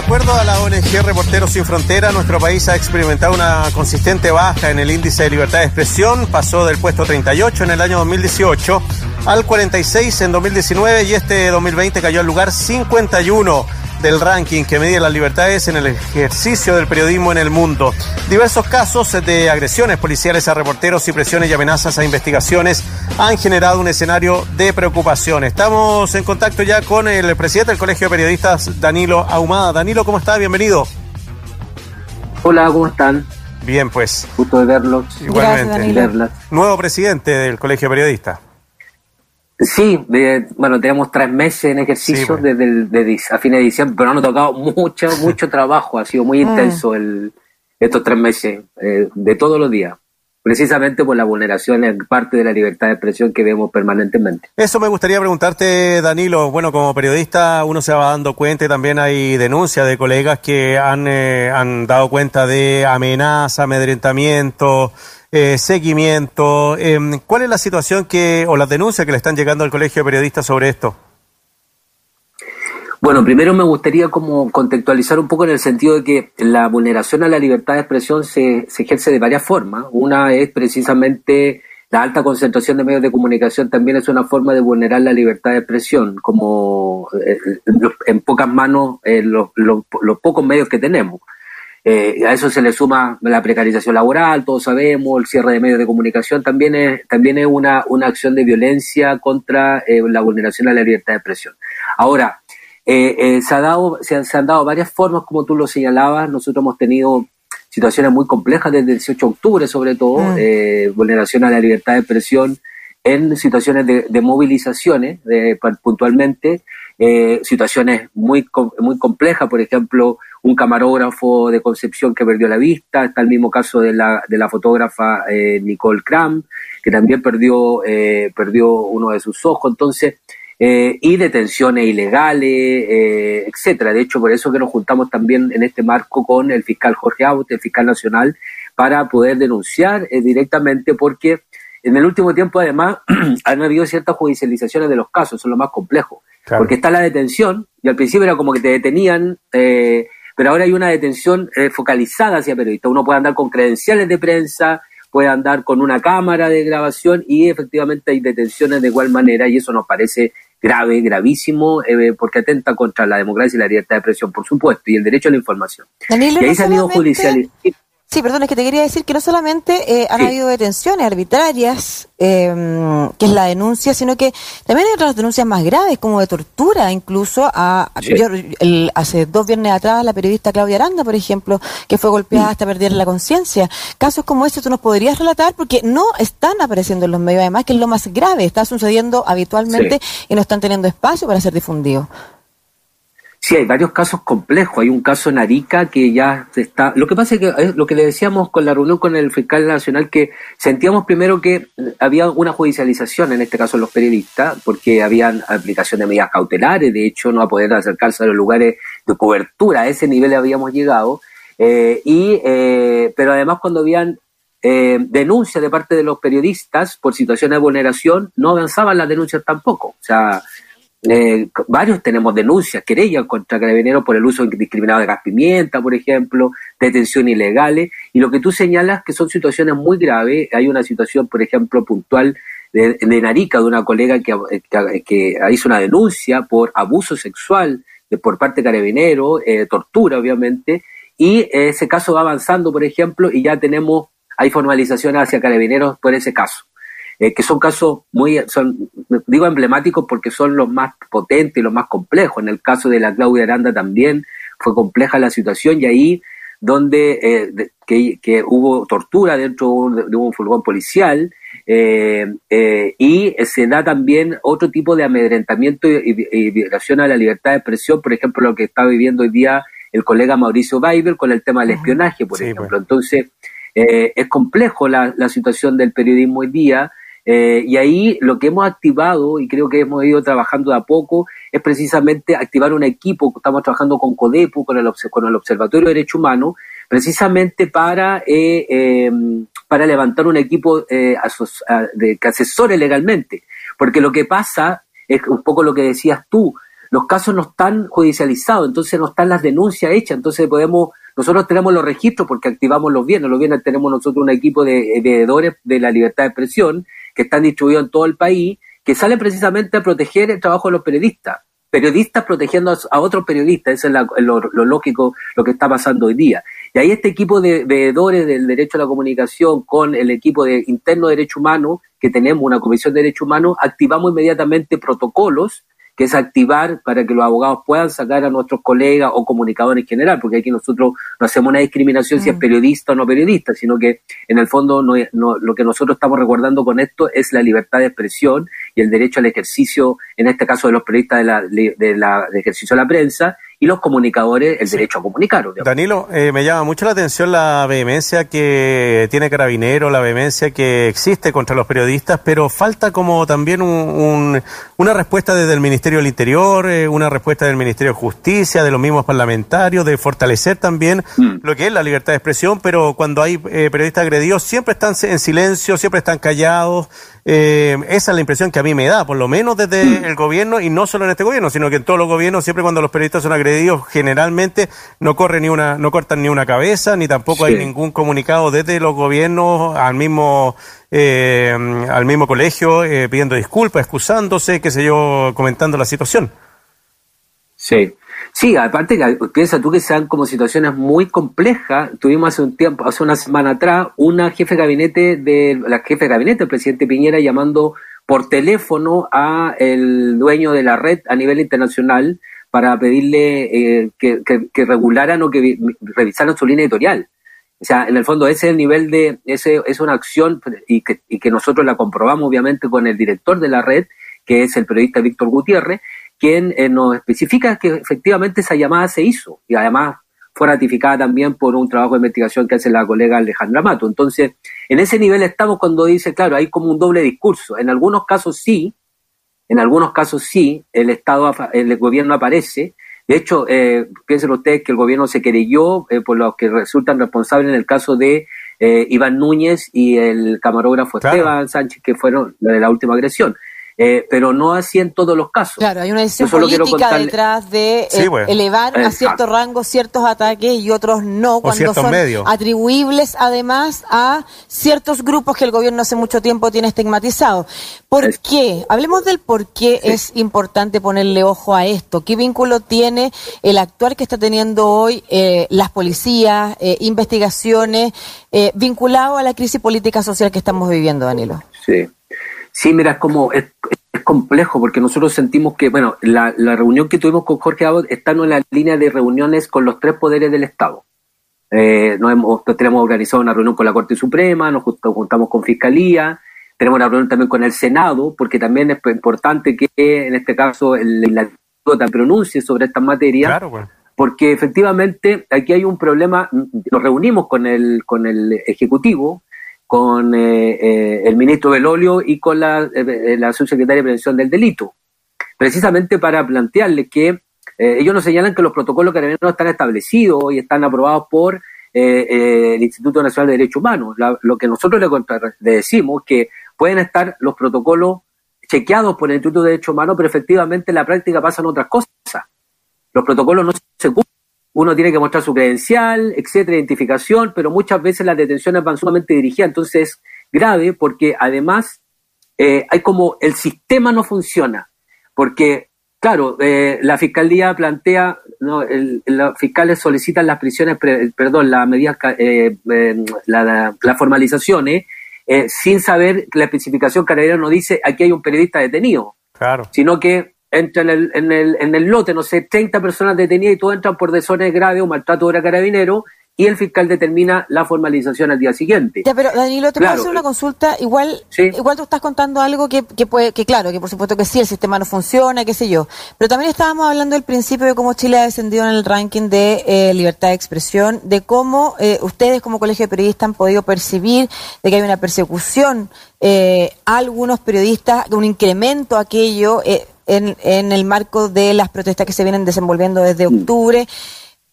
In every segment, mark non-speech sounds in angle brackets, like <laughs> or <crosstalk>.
acuerdo a la ONG Reporteros Sin Frontera, nuestro país ha experimentado una consistente baja en el índice de libertad de expresión. Pasó del puesto 38 en el año 2018 al 46 en 2019 y este 2020 cayó al lugar 51 del ranking que mide las libertades en el ejercicio del periodismo en el mundo. Diversos casos de agresiones policiales a reporteros y presiones y amenazas a investigaciones han generado un escenario de preocupación. Estamos en contacto ya con el presidente del Colegio de Periodistas, Danilo Ahumada. Danilo, ¿cómo está? Bienvenido. Hola, ¿cómo están? Bien, pues. Gusto de verlos. Igualmente. Nuevo presidente del Colegio de Periodistas. Sí, bueno, tenemos tres meses en ejercicio pues. desde, a fines de diciembre, pero nos ha tocado mucho, mucho <laughs> trabajo, ha sido muy mm. intenso el, estos tres meses, eh, de todos los días, precisamente por la vulneración en parte de la libertad de expresión que vemos permanentemente. Eso me gustaría preguntarte, Danilo, bueno, como periodista uno se va dando cuenta y también hay denuncias de colegas que han, eh, han dado cuenta de amenaza, amedrentamiento, eh, seguimiento. Em, ¿Cuál es la situación que o las denuncias que le están llegando al Colegio de Periodistas sobre esto? Bueno, primero me gustaría como contextualizar un poco en el sentido de que la vulneración a la libertad de expresión se, ejerce de varias formas. Una es precisamente la alta concentración de medios de comunicación también es una forma de vulnerar la libertad de expresión, como eh, en pocas manos eh, los, pocos medios que tenemos. Eh, a eso se le suma la precarización laboral, todos sabemos, el cierre de medios de comunicación, también es, también es una, una acción de violencia contra la vulneración a la libertad de expresión. Ahora, eh, se, ha dado, se, han, dado varias formas, como tú lo señalabas, nosotros hemos tenido situaciones muy complejas desde el 18 de octubre, sobre todo, mm. vulneración a la libertad de expresión en situaciones de, de movilizaciones, puntualmente, situaciones muy, muy complejas, por ejemplo, un camarógrafo de Concepción que perdió la vista, está el mismo caso de la, de la fotógrafa eh, Nicole Cram, que también perdió, eh, perdió uno de sus ojos, entonces, eh, y detenciones ilegales, etcétera. De hecho, por eso que nos juntamos también en este marco con el fiscal Jorge Aute, el fiscal nacional, para poder denunciar directamente, porque en el último tiempo, además, <clears throat> han habido ciertas judicializaciones de los casos, son lo más complejo, porque está la detención, y al principio era como que te detenían, eh, pero ahora hay una detención eh, focalizada hacia periodistas. Uno puede andar con credenciales de prensa, puede andar con una cámara de grabación y efectivamente hay detenciones de igual manera y eso nos parece grave, gravísimo, eh, porque atenta contra la democracia y la libertad de expresión, por supuesto, y el derecho a la información. y ahí se han ido judicializando. Sí, perdón, es que te quería decir que no solamente eh, han habido detenciones arbitrarias, eh, que es la denuncia, sino que también hay otras denuncias más graves, como de tortura, incluso a... hace dos viernes atrás, la periodista Claudia Aranda, por ejemplo, que fue golpeada hasta perder la conciencia. Casos como este tú nos podrías relatar, porque no están apareciendo en los medios, además, que es lo más grave, está sucediendo habitualmente y no están teniendo espacio para ser difundidos. Sí, hay varios casos complejos. Hay un caso en Arica que ya está. Lo que pasa es que eh, lo que le decíamos con la reunión con el fiscal nacional, que sentíamos primero que había una judicialización, en este caso los periodistas, porque habían aplicación de medidas cautelares, de hecho, no a poder acercarse a los lugares de cobertura. A ese nivel habíamos llegado. Eh, y, eh, pero además, cuando habían denuncias de parte de los periodistas por situaciones de vulneración, no avanzaban las denuncias tampoco. O sea, eh, varios tenemos denuncias, querellas contra carabineros por el uso indiscriminado de gas pimienta, por ejemplo, detenciones ilegales, y lo que tú señalas que son situaciones muy graves. Hay una situación, por ejemplo, puntual de, Narica, de una colega que, que, hizo una denuncia por abuso sexual por parte de carabineros, eh, tortura, obviamente, y ese caso va avanzando, por ejemplo, y ya tenemos, hay formalizaciones hacia carabineros por ese caso. Eh, que son casos muy, son, digo emblemáticos porque son los más potentes y los más complejos. En el caso de la Claudia Aranda también fue compleja la situación y ahí donde eh, que, hubo tortura dentro de un furgón policial eh, y se da también otro tipo de amedrentamiento y, violación a la libertad de expresión, por ejemplo, lo que está viviendo hoy día el colega Mauricio Weber con el tema del espionaje, por ejemplo. Pues. Entonces, es complejo la, la, situación del periodismo hoy día eh, y ahí lo que hemos activado, y creo que hemos ido trabajando de a poco, es precisamente activar un equipo, estamos trabajando con CODEPU, con el, con el Observatorio de Derecho Humano, precisamente para, eh, em, para levantar un equipo eh, de, que asesore legalmente. Porque lo que pasa es un poco lo que decías tú, los casos no están judicializados, entonces no están las denuncias hechas, entonces podemos, nosotros tenemos los registros porque activamos los bienes, los bienes tenemos nosotros un equipo de veedores de la libertad de expresión que están distribuidos en todo el país, que salen precisamente a proteger el trabajo de los periodistas periodistas protegiendo a, otros periodistas, eso es lo, lógico, lo que está pasando hoy día. Y ahí este equipo de veedores del derecho a la comunicación con el equipo de interno de derecho humano, que tenemos una comisión de derecho humano, activamos inmediatamente protocolos que es activar para que los abogados puedan sacar a nuestros colegas o comunicadores en general, porque aquí nosotros no hacemos una discriminación si es mm. periodista o no periodista, sino que en el fondo no, lo que nosotros estamos recordando con esto es la libertad de expresión y el derecho al ejercicio, en este caso de los periodistas de la, de la de ejercicio de la prensa, y los comunicadores el derecho a comunicar. Danilo, eh, me llama mucho la atención la vehemencia que tiene Carabinero, la vehemencia que existe contra los periodistas, pero falta como también un, una respuesta desde el Ministerio del Interior, eh, una respuesta del Ministerio de Justicia, de los mismos parlamentarios, de fortalecer también mm. lo que es la libertad de expresión, pero cuando hay eh, periodistas agredidos siempre están en silencio, siempre están callados. Esa es la impresión que a mí me da, por lo menos desde mm. el gobierno, y no solo en este gobierno, sino que en todos los gobiernos, siempre cuando los periodistas son agredidos, generalmente no corre ni una, no cortan ni una cabeza, ni tampoco hay ningún comunicado desde los gobiernos al mismo eh, al mismo colegio eh, pidiendo disculpas, excusándose, qué sé yo, comentando la situación. Sí, sí, aparte piensa tú que sean como situaciones muy complejas. Tuvimos hace un tiempo, hace una semana atrás, una jefe de gabinete de la jefe de gabinete del presidente Piñera llamando por teléfono a el dueño de la red a nivel internacional para pedirle eh, que, que, regularan o que revisaran su línea editorial. O sea, en el fondo ese es el nivel de, ese es una acción y que, y que nosotros la comprobamos obviamente con el director de la red, que es el periodista Víctor Gutiérrez, quien eh, nos especifica que efectivamente esa llamada se hizo y además fue ratificada también por un trabajo de investigación que hace la colega Alejandra Mato. Entonces, en ese nivel estamos cuando dice, claro, hay como un doble discurso. En algunos casos sí, en algunos casos sí, el Estado, el gobierno aparece. De hecho, eh, piensen ustedes que el gobierno se querelló eh, por los que resultan responsables en el caso de eh, Iván Núñez y el camarógrafo Esteban Sánchez, que fueron de la última agresión. Eh, pero no así en todos los casos. Claro, hay una decisión política detrás de eh, elevar a ciertos rangos ciertos ataques y otros no, cuando son atribuibles además a ciertos grupos que el gobierno hace mucho tiempo tiene estigmatizado. ¿Por qué? Hablemos del por qué es importante ponerle ojo a esto. ¿Qué vínculo tiene el actuar que está teniendo hoy eh, las policías, investigaciones, vinculado a la crisis política social que estamos viviendo, Danilo? Sí. Sí, mira, es como, es, complejo porque nosotros sentimos que, bueno, la, reunión que tuvimos con Jorge Abbott está en la línea de reuniones con los tres poderes del Estado. Eh, nos hemos, tenemos organizado una reunión con la Corte Suprema, nos juntamos con Fiscalía, tenemos una reunión también con el Senado, porque también es importante que en este caso el legislativo te pronuncie sobre estas materias. Claro, pues. Porque efectivamente aquí hay un problema, nos reunimos con el, con el Ejecutivo, con eh, eh, el ministro Belolio y con la, eh, la subsecretaria de Prevención del Delito, precisamente para plantearle que ellos nos señalan que los protocolos carabineros están establecidos y están aprobados por el Instituto Nacional de Derechos Humanos. lo que nosotros le, le decimos que pueden estar los protocolos chequeados por el Instituto de Derechos Humanos, pero efectivamente en la práctica pasan otras cosas. Los protocolos no se cumplen uno tiene que mostrar su credencial, etcétera, identificación, pero muchas veces las detenciones van sumamente dirigidas, entonces es grave porque además eh, hay como el sistema no funciona, porque claro, eh, la fiscalía plantea, no, los fiscales solicitan las prisiones, perdón, las medidas, eh, las la, formalizaciones, sin saber que la especificación carabinero no dice aquí hay un periodista detenido, claro. sino que entra en el, en el, en el lote, no sé, 30 personas detenidas y todos entran por desórdenes graves o maltrato de carabinero y el fiscal determina la formalización al día siguiente. Ya, pero Danilo, te puedo hacer una consulta. Igual, igual tú estás contando algo que, que puede, que claro, que por supuesto que sí, el sistema no funciona, qué sé yo. Pero también estábamos hablando del principio de cómo Chile ha descendido en el ranking de eh, libertad de expresión, de cómo eh, ustedes como colegio de periodistas han podido percibir de que hay una persecución eh, a algunos periodistas, un incremento aquello. Eh, en, en el marco de las protestas que se vienen desenvolviendo desde mm. octubre.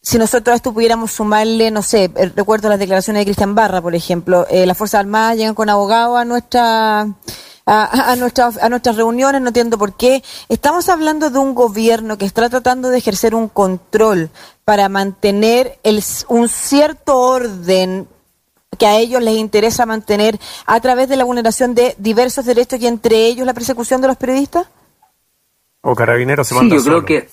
Si nosotros a esto pudiéramos sumarle, no sé, eh, recuerdo las declaraciones de Cristian Barra, por ejemplo, eh, las Fuerzas Armadas llegan con abogados a nuestra a, a, nuestras, a nuestras reuniones, no entiendo por qué. Estamos hablando de un gobierno que está tratando de ejercer un control para mantener el, un cierto orden que a ellos les interesa mantener a través de la vulneración de diversos derechos y entre ellos la persecución de los periodistas? ¿O carabineros se Sí, yo creo que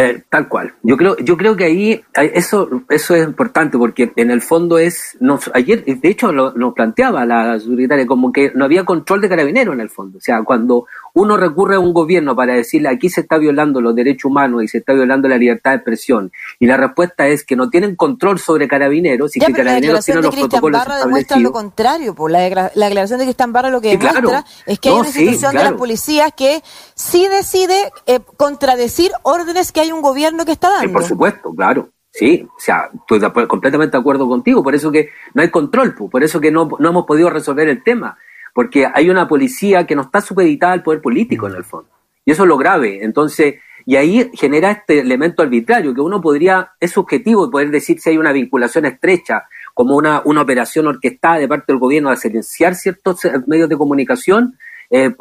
eh, tal cual. Yo creo, yo creo que ahí eso, eso es importante porque en el fondo es, nos, ayer, de hecho, lo, nos planteaba la secretaria como que no había control de carabineros en el fondo. O sea, cuando uno recurre a un gobierno para decirle aquí se está violando los derechos humanos y se está violando la libertad de expresión. Y la respuesta es que no tienen control sobre carabineros y que carabineros tienen los protocolos Barra demuestra lo contrario, pues la, la declaración de Cristian Barra lo que demuestra es que hay una institución de la policía que sí decide eh, contradecir órdenes que hay un gobierno que está dando. por supuesto, claro. Sí, o sea, estoy completamente de acuerdo contigo, por eso que no hay control, por eso que no, no hemos podido resolver el tema, porque hay una policía que no está supeditada al poder político en el fondo, y eso es lo grave, entonces, y ahí genera este elemento arbitrario, que uno podría, es subjetivo poder decir si hay una vinculación estrecha, como una, una operación orquestada de parte del gobierno de silenciar ciertos medios de comunicación, eh,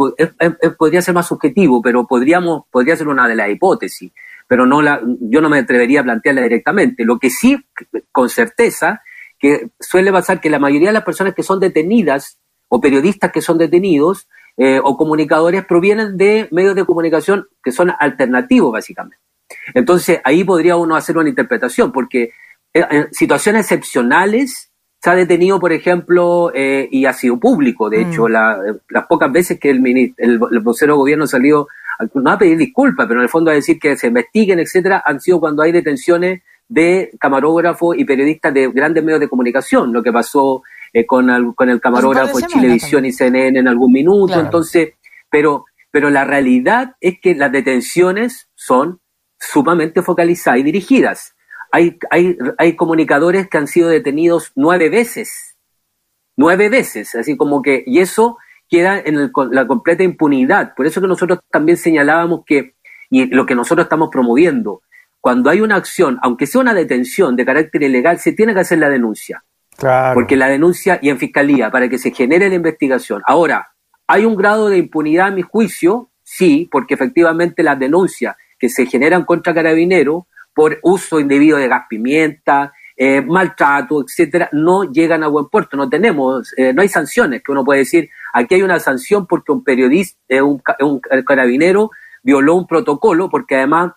podría ser más subjetivo, pero podríamos, podría ser una de las hipótesis. Pero no la, yo no me atrevería a plantearla directamente. Lo que sí, con certeza, que suele pasar que la mayoría de las personas que son detenidas o periodistas que son detenidos eh, o comunicadores provienen de medios de comunicación que son alternativos, básicamente. Entonces, ahí podría uno hacer una interpretación, porque eh, en situaciones excepcionales se ha detenido, por ejemplo, eh, y ha sido público, de hecho, mm. las pocas veces que el, el, el vocero de gobierno ha salido no a pedir disculpas, pero en el fondo a decir que se investiguen, etcétera, han sido cuando hay detenciones de camarógrafos y periodistas de grandes medios de comunicación, lo que pasó eh, con, el, con el camarógrafo de Chilevisión y CNN en algún minuto, entonces, pero, pero la realidad es que las detenciones son sumamente focalizadas y dirigidas. Hay, hay, hay comunicadores que han sido detenidos nueve veces, nueve veces, así como que, y eso queda en la completa impunidad. Por eso que nosotros también señalábamos que, y lo que nosotros estamos promoviendo, cuando hay una acción, aunque sea una detención de carácter ilegal, se tiene que hacer la denuncia. Porque la denuncia y en fiscalía, para que se genere la investigación. Ahora, ¿hay un grado de impunidad a mi juicio? Sí, porque efectivamente las denuncias que se generan contra carabineros por uso indebido de gas pimienta, eh, maltrato, etcétera, no llegan a buen puerto. No tenemos, eh, no hay sanciones que uno puede decir, aquí hay una sanción porque un periodista, eh, un, un, carabinero violó un protocolo, porque además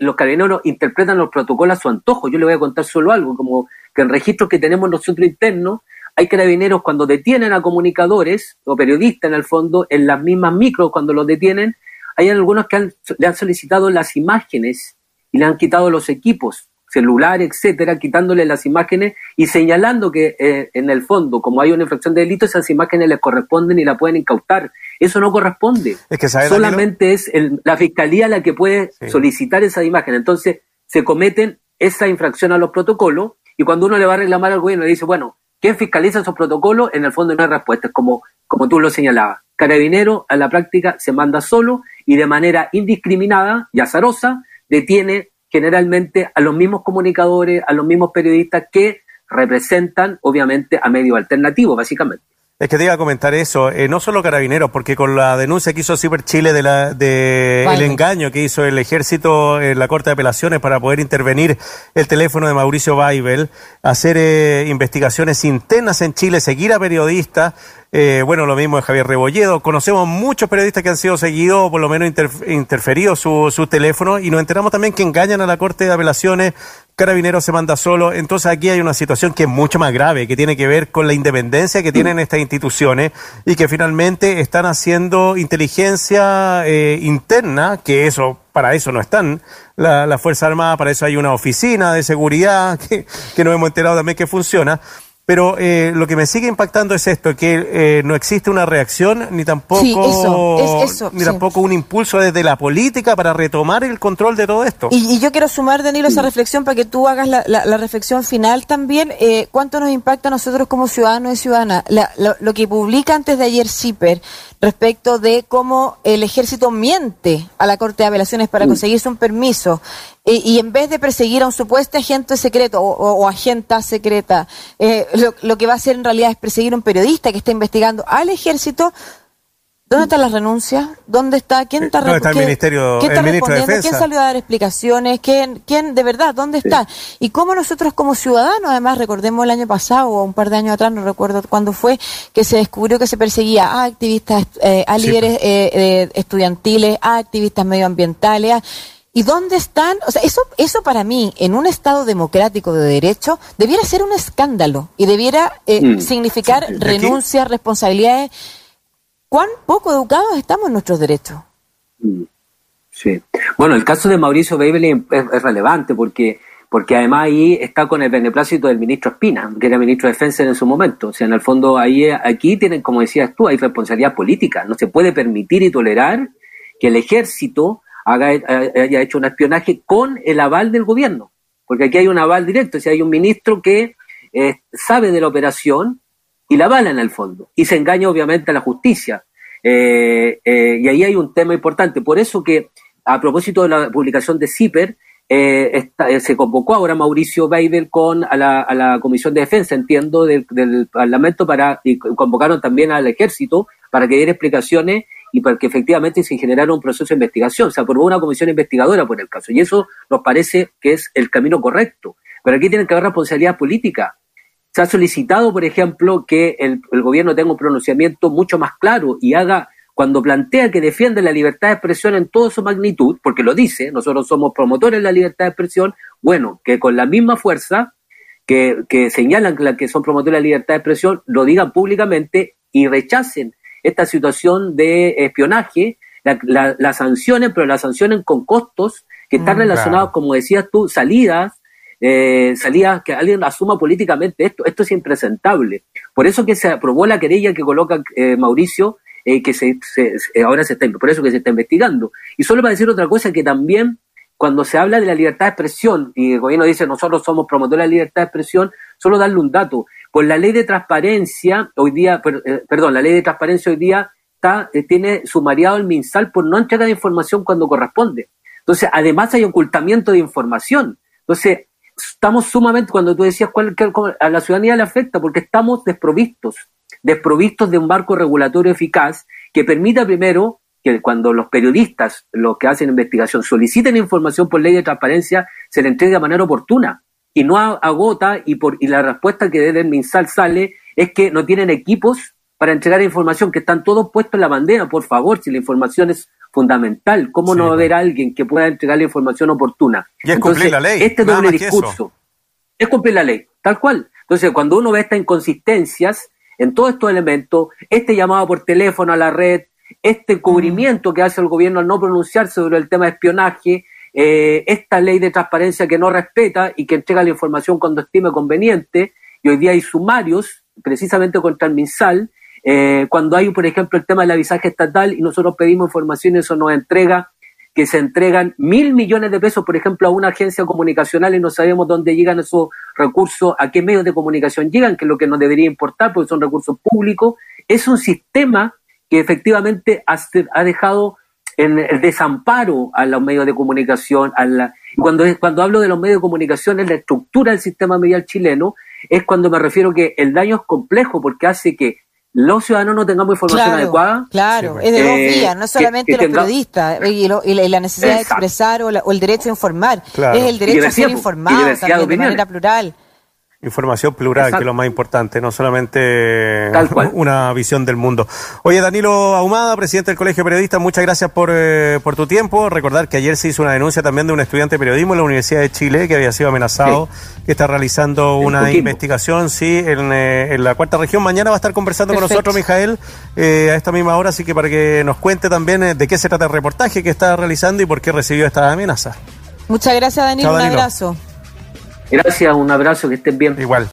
los carabineros interpretan los protocolos a su antojo. Yo le voy a contar solo algo, como que en registros que tenemos nosotros internos, hay carabineros cuando detienen a comunicadores o periodistas en el fondo, en las mismas micros cuando los detienen, hay algunos que le han solicitado las imágenes y le han quitado los equipos celular, etcétera, quitándole las imágenes y señalando que eh, en el fondo, como hay una infracción de delito, esas imágenes les corresponden y la pueden incautar. Eso no corresponde. Es que Solamente es la fiscalía la que puede solicitar esa imagen. Entonces, se cometen esa infracción a los protocolos y cuando uno le va a reclamar al gobierno y dice, bueno, ¿quién fiscaliza esos protocolos? En el fondo no hay respuesta. Es como, como tú lo señalabas. Carabinero a la práctica se manda solo y de manera indiscriminada y azarosa detiene generalmente a los mismos comunicadores, a los mismos periodistas que representan, obviamente, a medios alternativos, básicamente. Es que te iba a comentar eso, eh, no solo carabineros, porque con la denuncia que hizo Ciber Chile de la de el engaño que hizo el ejército en la Corte de Apelaciones para poder intervenir el teléfono de Mauricio Weibel, hacer eh, investigaciones internas en Chile, seguir a periodistas, eh, bueno, lo mismo de Javier Rebolledo. Conocemos muchos periodistas que han sido seguidos, por lo menos interferidos su, su teléfono, y nos enteramos también que engañan a la Corte de Apelaciones, Carabineros se manda solo. Entonces aquí hay una situación que es mucho más grave, que tiene que ver con la independencia que tienen estas instituciones y que finalmente están haciendo inteligencia eh, interna, que eso para eso no están la, la Fuerza Armada, para eso hay una oficina de seguridad <laughs> que, que nos hemos enterado también que funciona. Pero eh, lo que me sigue impactando es esto, que eh, no existe una reacción ni tampoco, ni tampoco un impulso desde la política para retomar el control de todo esto. Y, yo quiero sumar, Danilo, esa reflexión para que tú hagas la, la, reflexión final también. Eh, ¿Cuánto nos impacta a nosotros como ciudadanos y ciudadanas? Lo, lo, que publica antes de ayer CIPER respecto de cómo el ejército miente a la Corte de Apelaciones para conseguirse un permiso y, en vez de perseguir a un supuesto agente secreto o, agenta secreta, eh, lo, que va a hacer en realidad es perseguir a un periodista que está investigando al ejército, ¿Dónde están las renuncias? ¿Dónde está? ¿Quién está, ¿Dónde está el ministerio, ¿quién está el ministro respondiendo? de? ¿Quién salió a dar explicaciones? ¿Quién, quién de verdad, dónde está? Y cómo nosotros como ciudadanos, además, recordemos el año pasado o un par de años atrás, no recuerdo cuándo fue, que se descubrió que se perseguía a activistas, eh, a Sí, líderes eh, eh, estudiantiles, a activistas medioambientales. a- ¿Y dónde están? O sea, eso, eso para mí, en un Estado democrático de derecho, debiera ser un escándalo y debiera eh, Mm. significar Sí, renuncias, responsabilidades. ¿Cuán poco educados estamos en nuestros derechos? Mm, Sí. Bueno, el caso de Mauricio Beibel es, es relevante porque, porque además ahí está con el beneplácito del ministro Espina, que era ministro de Defensa en su momento. O sea, en el fondo ahí aquí tienen, como decías tú, hay responsabilidad política. No se puede permitir y tolerar que el ejército haga, haya hecho un espionaje con el aval del gobierno. Porque aquí hay un aval directo, o sea, hay un ministro que eh, sabe de la operación y la avala en el fondo. Y se engaña obviamente a la justicia. Eh, eh, y ahí hay un tema importante. Por eso que, a propósito de la publicación de CIPER, eh, eh, se convocó ahora Mauricio Weibel con a la, a la Comisión de Defensa, entiendo, del, del Parlamento para y convocaron también al Ejército para que diera explicaciones y para que efectivamente se generara un proceso de investigación. Se aprobó una comisión investigadora por el caso y eso nos parece que es el camino correcto. Pero aquí tiene que haber responsabilidad política. Se ha solicitado, por ejemplo, que el, el gobierno tenga un pronunciamiento mucho más claro y haga, cuando plantea que defiende la libertad de expresión en toda su magnitud, porque lo dice, nosotros somos promotores de la libertad de expresión, bueno, que con la misma fuerza que, que señalan que, la- que son promotores de la libertad de expresión, lo digan públicamente y rechacen esta situación de espionaje, la, la- la sancionen, pero la sancionen con costos que están Mm, relacionados, claro. como decías tú, salidas, eh, salidas que alguien asuma políticamente esto, esto es impresentable. Por eso que se aprobó la querella que coloca eh, Mauricio, eh, que se, se- se- ahora se está, por eso que se está investigando. Y solo para decir otra cosa, que también cuando se habla de la libertad de expresión y el gobierno dice nosotros somos promotores de la libertad de expresión, solo darle un dato. Por la ley de transparencia, hoy día, eh, perdón, la ley de transparencia hoy día está, eh, tiene sumariado el MinSal por no entregar información cuando corresponde. Entonces, además hay ocultamiento de información. Entonces, estamos sumamente, cuando tú decías cuál, cómo- a la ciudadanía le afecta, porque estamos desprovistos, desprovistos de un marco regulatorio eficaz que permita primero que cuando los periodistas, los que hacen investigación, soliciten información por ley de transparencia, se le entregue de manera oportuna y no agota y, por, y la respuesta que desde el MinSal sale es que no tienen equipos para entregar información, que están todos puestos en la bandera, por favor, si la información es fundamental, ¿cómo Sí, no va a haber bueno. alguien que pueda entregar la información oportuna? Y es cumplir la ley, Este doble discurso es cumplir la ley, tal cual. Entonces, cuando uno ve estas inconsistencias en todos estos elementos, este llamado por teléfono a la red, este encubrimiento que hace el gobierno al no pronunciarse sobre el tema de espionaje, eh, esta ley de transparencia que no respeta y que entrega la información cuando estime conveniente, y hoy día hay sumarios precisamente contra el MinSal, eh, cuando hay, por ejemplo, el tema del avisaje estatal y nosotros pedimos información y eso nos entrega que se entregan mil millones de pesos, por ejemplo, a una agencia comunicacional y no sabemos dónde llegan esos recursos, a qué medios de comunicación llegan, que es lo que nos debería importar, porque son recursos públicos. Es un sistema que efectivamente ha, dejado en el desamparo a los medios de comunicación. A la, cuando, cuando hablo de los medios de comunicación, es la estructura del sistema medial chileno, es cuando me refiero que el daño es complejo porque hace que los ciudadanos no tengamos información Claro, adecuada. claro, Sí, es de dos eh, vías, no que- solamente que los tenga- periodistas y, lo- y la, y la necesidad Exacto. de expresar o, la- o el derecho a informar, Claro. es el derecho a ser y informado también de manera plural. Información plural, Exacto. que es lo más importante, no solamente Tal cual. <laughs> una visión del mundo. Oye, Danilo Ahumada, presidente del Colegio de Periodistas, muchas gracias por, eh, por tu tiempo. Recordar que ayer se hizo una denuncia también de un estudiante de periodismo en la Universidad de Chile que había sido amenazado, que está realizando En una Coquimbo. investigación, sí, en, eh, en la cuarta región. Mañana va a estar conversando con nosotros, Mijael, eh, a esta misma hora, así que para que nos cuente también eh, de qué se trata el reportaje que está realizando y por qué recibió esta amenaza. Muchas gracias, Danilo, Chao, un abrazo. Gracias, un abrazo, que estén bien. Igual.